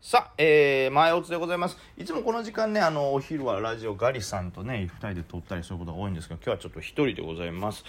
さあ、えー、前おつでございます。いつもこの時間ね、あの、お昼はラジオガリさんとね、二人で撮ったりすることが多いんですが、今日はちょっと一人でございます。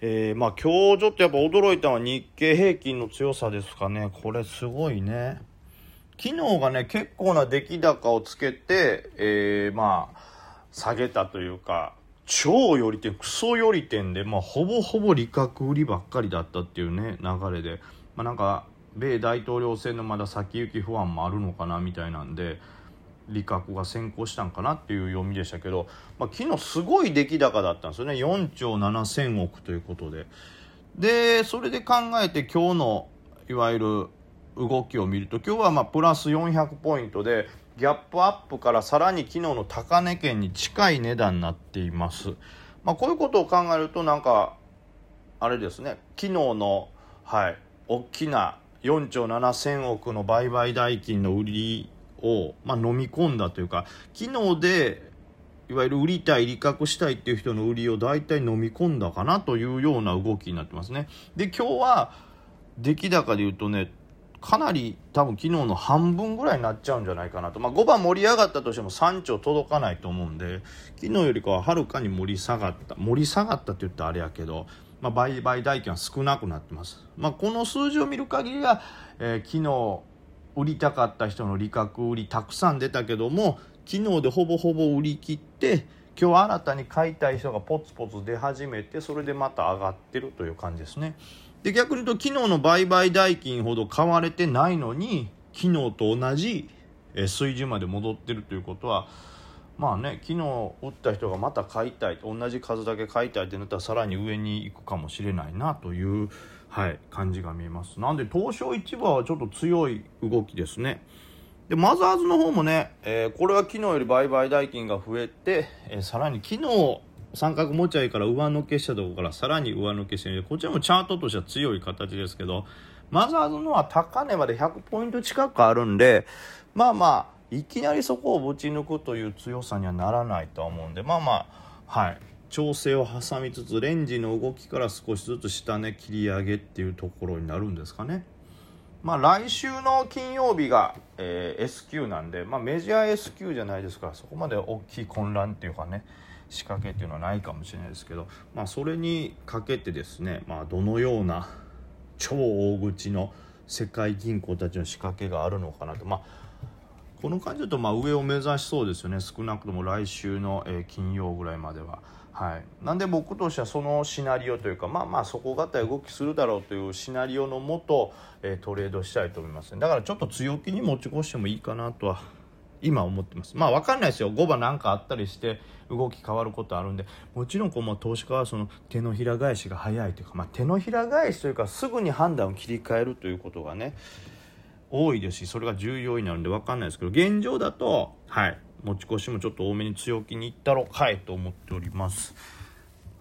えー、まあ今日ちょっとやっぱ驚いたのは日経平均の強さですかね。これすごいね。昨日がね、結構な出来高をつけて、えー、まあ、下げたというか、超寄り点、クソ寄り点で、まあほぼほぼ利確売りばっかりだったっていうね、流れで、まあなんか、米大統領選のまだ先行き不安もあるのかなみたいなんで利確が先行したんかなっていう読みでしたけど、まあ、昨日すごい出来高だったんですよね。4兆7000億ということで。でそれで考えて今日のいわゆる動きを見ると今日はまプラス400ポイントでギャップアップからさらに昨日の高値圏に近い値段になっています、まあ、こういうことを考えるとなんかあれですね。昨日のはい大きな4兆7000億の売買代金の売りを、まあ、飲み込んだというか昨日でいわゆる売りたい利確したいっていう人の売りを大体飲み込んだかなというような動きになってますね。で今日は出来高で言うとねかなり多分昨日の半分ぐらいになっちゃうんじゃないかなと、まあ、5番盛り上がったとしても3兆届かないと思うんで昨日よりかははるかに盛り下がった盛り下がったって言ったらあれやけどまあ、売買代金は少なくなってます。まあ、この数字を見る限りは、えー、昨日売りたかった人の利確売りたくさん出たけども昨日でほぼほぼ売り切って今日新たに買いたい人がポツポツ出始めてそれでまた上がってるという感じですね。で逆に言うと昨日の売買代金ほど買われてないのに昨日と同じ水準まで戻ってるということはまあね昨日打った人がまた買いたい同じ数だけ買いたいってなったらさらに上に行くかもしれないなという、はい、感じが見えます。なんで東証一部はちょっと強い動きですね。でマザーズの方もね、えー、これは昨日より売買代金が増えて、えー、さらに昨日三角持ち合いから上抜けしたところからさらに上抜けしてこちらもチャートとしては強い形ですけどマザーズのは高値まで100ポイント近くあるんでまあまあいきなりそこをぶち抜くという強さにはならないとは思うんでまあまあはい調整を挟みつつレンジの動きから少しずつ下値切り上げっていうところになるんですかね。まあ、来週の金曜日が、えー、S q なんで、まあ、メジャー S q じゃないですからそこまで大きい混乱っていうかね仕掛けっていうのはないかもしれないですけど、まあ、それにかけてですね、まあ、どのような超大口の世界銀行たちの仕掛けがあるのかなと。まあこの感じだとまあ上を目指しそうですよね。少なくとも来週の、え金曜ぐらいまでは。はい、なんで僕としてはそのシナリオというかまあまあ底堅い動きするだろうというシナリオのもと、えトレードしたいと思います、ね、だからちょっと強気に持ち越してもいいかなとは今思ってます。まあ分かんないですよ。5番なんかあったりして動き変わることあるんで。もちろんこう、まあ、投資家はその手のひら返しが早いというか、まあ、手のひら返しというかすぐに判断を切り替えるということがね多いですしそれが重要になるんで分かんないですけど現状だとはい。持ち越しもちょっと多めに強気にいったろかいと思っております。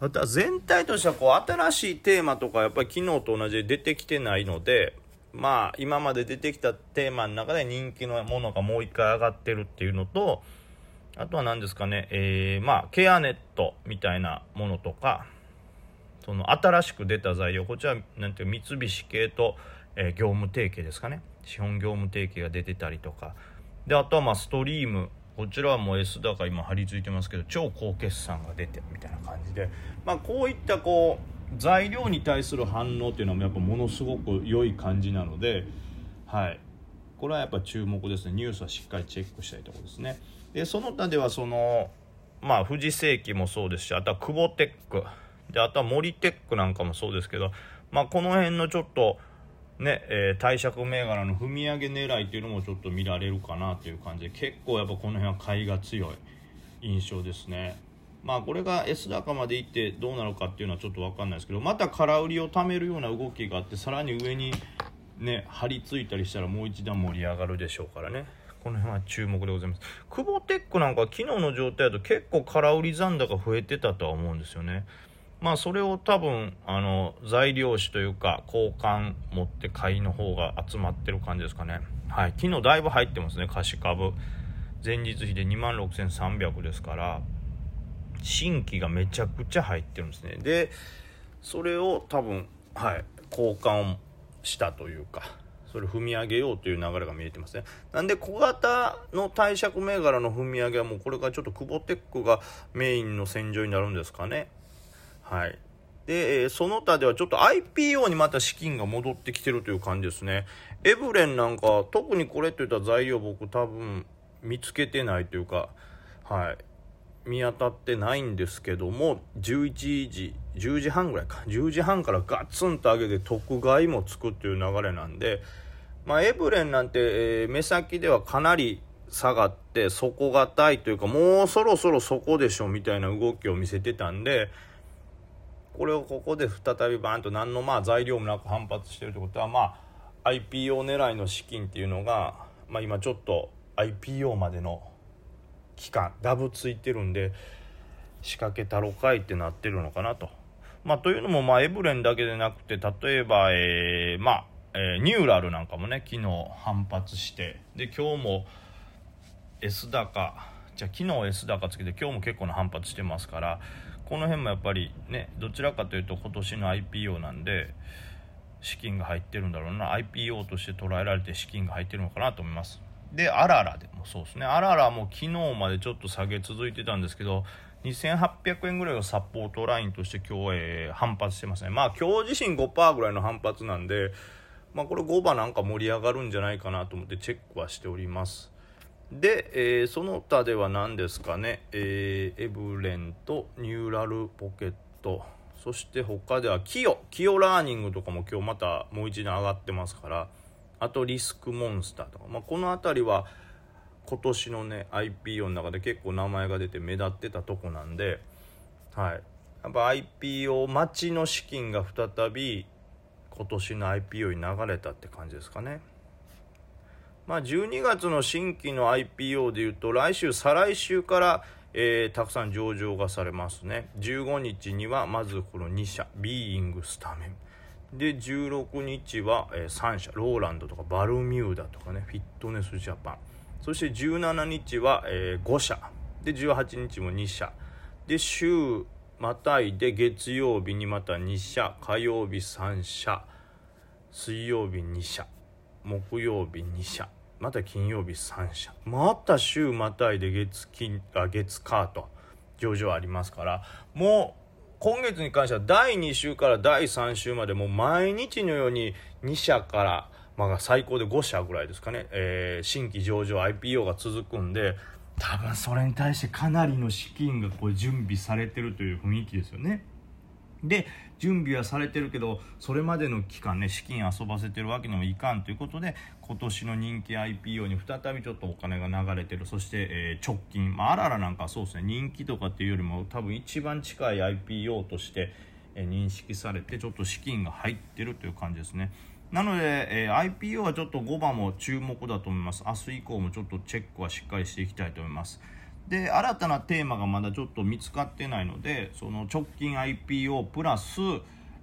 あとは全体としてはこう新しいテーマとかやっぱり昨日と同じで出てきてないのでまあ今まで出てきたテーマの中で人気のものがもう一回上がってるっていうのとあとは何ですかね、えー、まあケアネットみたいなものとかその新しく出た材料こちらなんていう三菱系と、え、業務提携ですかね。資本業務提携が出てたりとか。であとはまあストリーム。こちらはもう S 高今張り付いてますけど超高決算が出てみたいな感じで、まあ、こういったこう材料に対する反応っていうのはやっぱものすごく良い感じなので、はい、これはやっぱ注目ですね。ニュースはしっかりチェックしたいところですね。でその他ではそのまあ富士世紀もそうですしあとは久保テック。であとは森テックなんかもそうですけど、まあ、この辺のちょっとね、えー、貸借銘柄の踏み上げ狙いっていうのもちょっと見られるかなという感じで結構やっぱこの辺は買いが強い印象ですね。まあこれが S 高までいってどうなるかっていうのはちょっと分かんないですけどまた空売りを貯めるような動きがあってさらに上にね張り付いたりしたらもう一段盛り上がるでしょうからね。この辺は注目でございます。久保テックなんか昨日の状態だと結構空売り残高増えてたとは思うんですよね。まあそれを多分あの材料紙というか交換持って買いの方が集まってる感じですかね。はい。昨日だいぶ入ってますね貸し株。前日比で2万6300ですから新規がめちゃくちゃ入ってるんですね。でそれを多分はい交換をしたというかそれ踏み上げようという流れが見えてますね。なんで小型の貸借銘柄の踏み上げはもうこれからちょっとクボテックがメインの戦場になるんですかね。はいで、その他ではちょっと IPO にまた資金が戻ってきてるという感じですね。エブレンなんか、特にこれといった材料僕多分見つけてないというか、はい。見当たってないんですけども11時10時半ぐらいか10時半からガツンと上げて特買もつくっていう流れなんで、まあ、エブレンなんて、えー、目先ではかなり下がって底堅いというかもうそろそろそこでしょみたいな動きを見せてたんでこれをここで再びバーンと何のまあ材料もなく反発してるってことはまあ IPO 狙いの資金っていうのが、まあ、今ちょっと IPO までの期間ダブついてるんで仕掛けたろかいってなってるのかなと。まあ、というのも、まあ、エブレンだけでなくて例えば、え、まあえ、ニューラルなんかもね昨日反発してで今日も S 高じゃ昨日 S 高つけて今日も結構な反発してますからこの辺もやっぱりねどちらかというと今年の IPO なんで資金が入ってるんだろうな。IPO として捉えられて資金が入ってるのかなと思います。でアララでもそうですね。アララも昨日までちょっと下げ続いてたんですけど2800円ぐらいをサポートラインとして今日、えー、反発してますね。まあ今日自身5%ぐらいの反発なんでまあこれ5番なんか盛り上がるんじゃないかなと思ってチェックはしております。で、えー、その他では何ですかね、えー、エブレンとニューラルポケット。そして他ではキヨ。キヨラーニングとかも今日またもう一度上がってますから。あとリスクモンスターとか、まあ、この辺りは今年のね IPO の中で結構名前が出て目立ってたとこなんで、はい、やっぱ IPO 待ちの資金が再び今年の IPO に流れたって感じですかね。まあ、12月の新規の IPO でいうと来週再来週から、えー、たくさん上場がされますね。15日にはまずこの2社ビーイングスタメン。で16日は、えー、3社ローランドとかバルミューダとかねフィットネスジャパン。そして17日は、えー、5社。で18日も2社。で週またいで月曜日にまた2社。火曜日3社。水曜日2社。木曜日2社。また金曜日3社。また週またいで月金あ月火と。上場ありますから。もう今月に関しては第2週から第3週までもう毎日のように2社からまあ最高で5社ぐらいですかね、えー、新規上場 IPO が続くんで多分それに対してかなりの資金がこう準備されてるという雰囲気ですよね。で準備はされてるけどそれまでの期間ね資金遊ばせてるわけにもいかんということで今年の人気 IPO に再びちょっとお金が流れてるそして、えー、直近、まあ、あららなんかそうですね人気とかっていうよりも多分一番近い IPO として、えー、認識されてちょっと資金が入ってるという感じですね。なので、えー、IPO はちょっと5番も注目だと思います。明日以降もちょっとチェックはしっかりしていきたいと思います。で新たなテーマがまだちょっと見つかってないのでその直近 IPO プラス、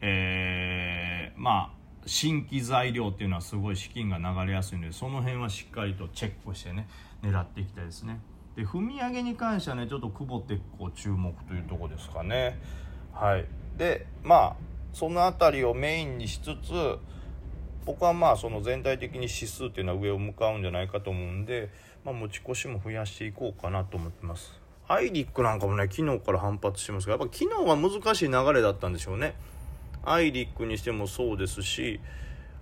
えー、まあ新規材料っていうのはすごい資金が流れやすいのでその辺はしっかりとチェックしてね狙っていきたいですね。で踏み上げに関してはねちょっと久保ってこう注目というとこですかね。はい。でまあその辺りをメインにしつつ僕はまあその全体的に指数っていうのは上を向かうんじゃないかと思うんでまあ、持ち越しも増やしていこうかなと思ってます。アイリックなんかもね昨日から反発してますがやっぱ昨日は難しい流れだったんでしょうね。アイリックにしてもそうですし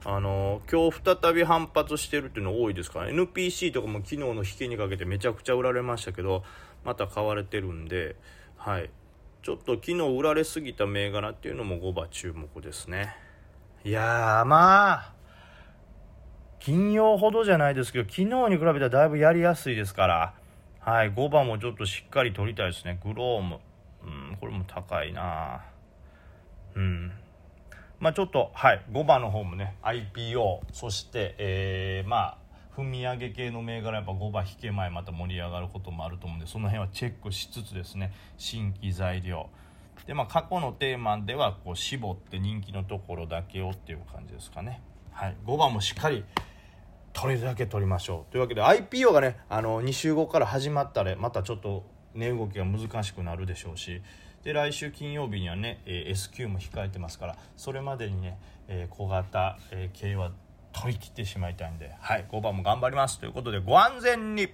あの今日再び反発してるっていうの多いですから、NPC とかも昨日の引けにかけてめちゃくちゃ売られましたけどまた買われてるんではい。ちょっと昨日売られすぎた銘柄っていうのも5番注目ですね。いやーまあ金曜ほどじゃないですけど、昨日に比べたらだいぶやりやすいですから、はい、5番もちょっとしっかり取りたいですね。グローム。うん、これも高いなうん。まあちょっと、はい、5番の方もね、IPO、そして、えー、まあ、踏み上げ系の銘柄やっぱ5番引け前また盛り上がることもあると思うんでその辺はチェックしつつですね新規材料でまあ過去のテーマではこう絞って人気のところだけをっていう感じですかねはい。5番もしっかり取れるだけ取りましょう。というわけで IPO がねあの2週後から始まったらまたちょっと値動きが難しくなるでしょうし。で来週金曜日にはね、え S q も控えてますからそれまでにね、え小型、え系は取り切ってしまいたいんで、はい、5番も頑張ります。ということでご安全に